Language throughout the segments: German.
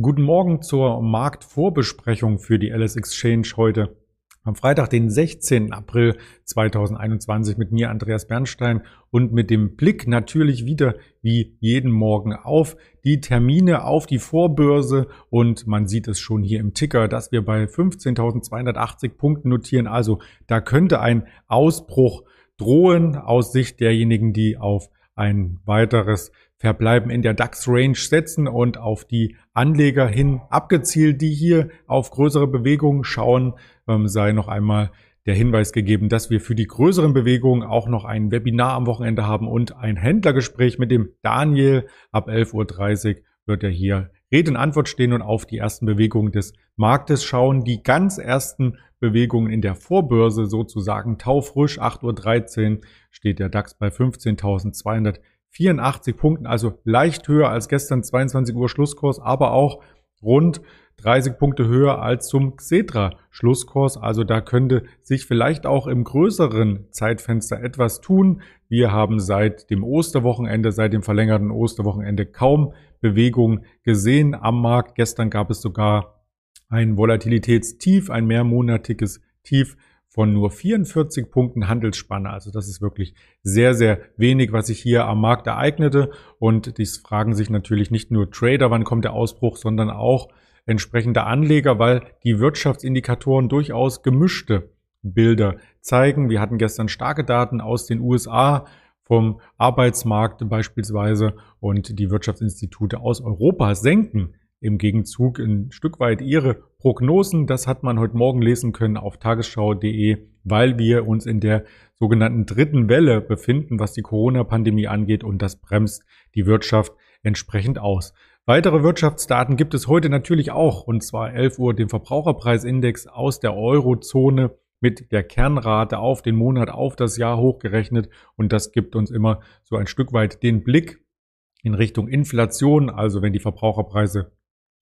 Guten Morgen zur Marktvorbesprechung für die LS Exchange heute am Freitag, den 16. April 2021 mit mir, Andreas Bernstein und mit dem Blick natürlich wieder wie jeden Morgen auf die Termine auf die Vorbörse und man sieht es schon hier im Ticker, dass wir bei 15.280 Punkten notieren. Also da könnte ein Ausbruch drohen aus Sicht derjenigen, die auf ein weiteres Verbleiben in der DAX-Range setzen und auf die Anleger hin abgezielt, die hier auf größere Bewegungen schauen, ähm, sei noch einmal der Hinweis gegeben, dass wir für die größeren Bewegungen auch noch ein Webinar am Wochenende haben und ein Händlergespräch mit dem Daniel. Ab 11.30 Uhr wird er hier Rede und Antwort stehen und auf die ersten Bewegungen des Marktes schauen. Die ganz ersten Bewegungen in der Vorbörse sozusagen taufrisch. 8.13 Uhr steht der DAX bei 15.200 84 Punkten, also leicht höher als gestern 22 Uhr Schlusskurs, aber auch rund 30 Punkte höher als zum Xetra Schlusskurs. Also da könnte sich vielleicht auch im größeren Zeitfenster etwas tun. Wir haben seit dem Osterwochenende, seit dem verlängerten Osterwochenende kaum Bewegung gesehen am Markt. Gestern gab es sogar ein Volatilitätstief, ein mehrmonatiges Tief von nur 44 Punkten Handelsspanne. Also das ist wirklich sehr, sehr wenig, was sich hier am Markt ereignete. Und dies fragen sich natürlich nicht nur Trader, wann kommt der Ausbruch, sondern auch entsprechende Anleger, weil die Wirtschaftsindikatoren durchaus gemischte Bilder zeigen. Wir hatten gestern starke Daten aus den USA vom Arbeitsmarkt beispielsweise und die Wirtschaftsinstitute aus Europa senken im Gegenzug ein Stück weit ihre Prognosen. Das hat man heute Morgen lesen können auf tagesschau.de, weil wir uns in der sogenannten dritten Welle befinden, was die Corona-Pandemie angeht und das bremst die Wirtschaft entsprechend aus. Weitere Wirtschaftsdaten gibt es heute natürlich auch, und zwar 11 Uhr den Verbraucherpreisindex aus der Eurozone mit der Kernrate auf den Monat, auf das Jahr hochgerechnet. Und das gibt uns immer so ein Stück weit den Blick in Richtung Inflation. Also wenn die Verbraucherpreise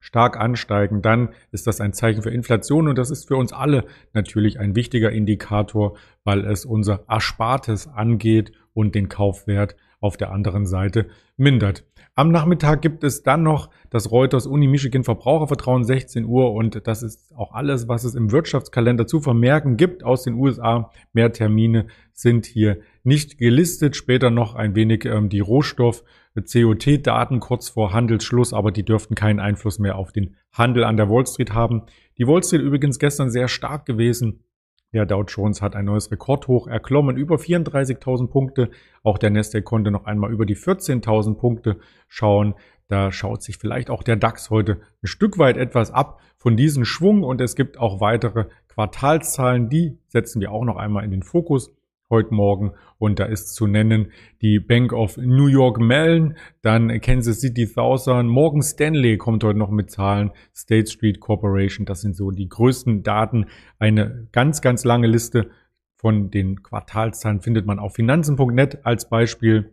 stark ansteigen, dann ist das ein Zeichen für Inflation und das ist für uns alle natürlich ein wichtiger Indikator, weil es unser Erspartes angeht und den Kaufwert auf der anderen Seite mindert. Am Nachmittag gibt es dann noch das Reuters Uni Michigan Verbrauchervertrauen 16 Uhr und das ist auch alles, was es im Wirtschaftskalender zu vermerken gibt aus den USA. Mehr Termine sind hier nicht gelistet. Später noch ein wenig ähm, die Rohstoff COT-Daten kurz vor Handelsschluss, aber die dürften keinen Einfluss mehr auf den Handel an der Wall Street haben. Die Wall Street übrigens gestern sehr stark gewesen. Der Dow Jones hat ein neues Rekordhoch erklommen, über 34.000 Punkte. Auch der Nasdaq konnte noch einmal über die 14.000 Punkte schauen. Da schaut sich vielleicht auch der DAX heute ein Stück weit etwas ab von diesem Schwung und es gibt auch weitere Quartalszahlen, die setzen wir auch noch einmal in den Fokus heute Morgen. Und da ist zu nennen die Bank of New York Mellon, dann Kansas City Thousand, Morgan Stanley kommt heute noch mit Zahlen, State Street Corporation, das sind so die größten Daten. Eine ganz, ganz lange Liste von den Quartalszahlen findet man auf finanzen.net als Beispiel.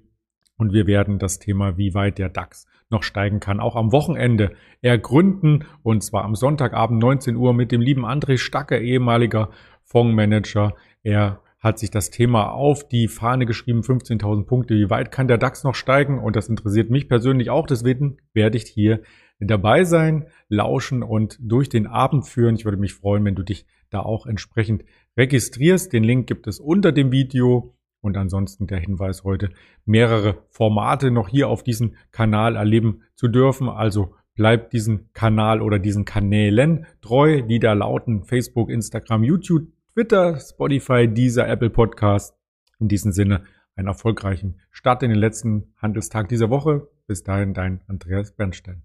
Und wir werden das Thema, wie weit der DAX noch steigen kann, auch am Wochenende ergründen. Und zwar am Sonntagabend 19 Uhr mit dem lieben André Stacke, ehemaliger Fondsmanager. Er hat sich das Thema auf die Fahne geschrieben, 15.000 Punkte. Wie weit kann der DAX noch steigen? Und das interessiert mich persönlich auch. Deswegen werde ich hier dabei sein, lauschen und durch den Abend führen. Ich würde mich freuen, wenn du dich da auch entsprechend registrierst. Den Link gibt es unter dem Video. Und ansonsten der Hinweis heute, mehrere Formate noch hier auf diesem Kanal erleben zu dürfen. Also bleibt diesen Kanal oder diesen Kanälen treu, die da lauten Facebook, Instagram, YouTube, Twitter, Spotify, dieser Apple Podcast. In diesem Sinne einen erfolgreichen Start in den letzten Handelstag dieser Woche. Bis dahin dein Andreas Bernstein.